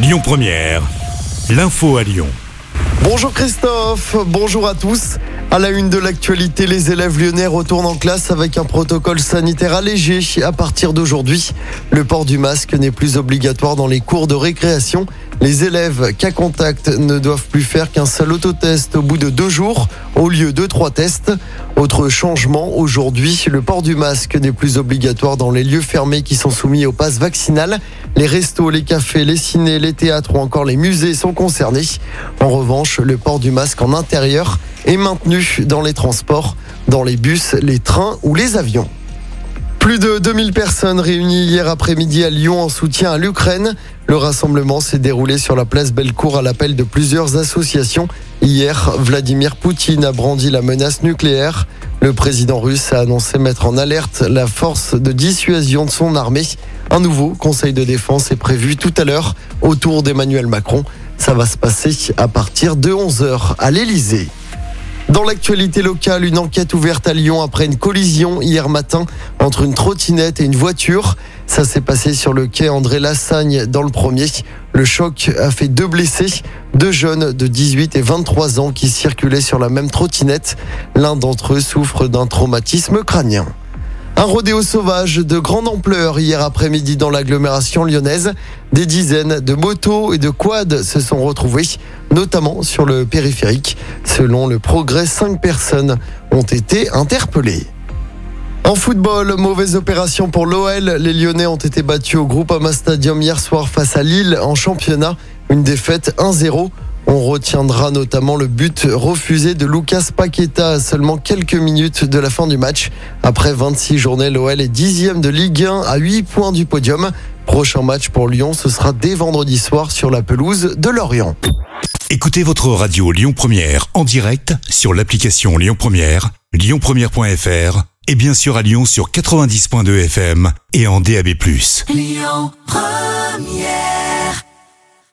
Lyon Première, l'info à Lyon. Bonjour Christophe, bonjour à tous. À la une de l'actualité, les élèves lyonnais retournent en classe avec un protocole sanitaire allégé à partir d'aujourd'hui. Le port du masque n'est plus obligatoire dans les cours de récréation. Les élèves cas contact ne doivent plus faire qu'un seul autotest au bout de deux jours au lieu de trois tests. Autre changement, aujourd'hui, le port du masque n'est plus obligatoire dans les lieux fermés qui sont soumis au pass vaccinal. Les restos, les cafés, les cinés, les théâtres ou encore les musées sont concernés. En revanche, le port du masque en intérieur est maintenu dans les transports, dans les bus, les trains ou les avions. Plus de 2000 personnes réunies hier après-midi à Lyon en soutien à l'Ukraine. Le rassemblement s'est déroulé sur la place Bellecour à l'appel de plusieurs associations. Hier, Vladimir Poutine a brandi la menace nucléaire. Le président russe a annoncé mettre en alerte la force de dissuasion de son armée. Un nouveau conseil de défense est prévu tout à l'heure autour d'Emmanuel Macron. Ça va se passer à partir de 11h à l'Elysée. Dans l'actualité locale, une enquête ouverte à Lyon après une collision hier matin entre une trottinette et une voiture. Ça s'est passé sur le quai André Lassagne dans le premier. Le choc a fait deux blessés, deux jeunes de 18 et 23 ans qui circulaient sur la même trottinette. L'un d'entre eux souffre d'un traumatisme crânien. Un rodéo sauvage de grande ampleur hier après-midi dans l'agglomération lyonnaise. Des dizaines de motos et de quads se sont retrouvés, notamment sur le périphérique. Selon le progrès, cinq personnes ont été interpellées. En football, mauvaise opération pour l'OL. Les Lyonnais ont été battus au Groupama Stadium hier soir face à Lille en championnat. Une défaite 1-0. On retiendra notamment le but refusé de Lucas Paqueta à seulement quelques minutes de la fin du match. Après 26 journées, l'OL est dixième de Ligue 1 à 8 points du podium. Prochain match pour Lyon, ce sera dès vendredi soir sur la pelouse de Lorient. Écoutez votre radio Lyon Première en direct sur l'application Lyon Première, lyonpremière.fr et bien sûr à Lyon sur 90.2 FM et en DAB+. Lyon Première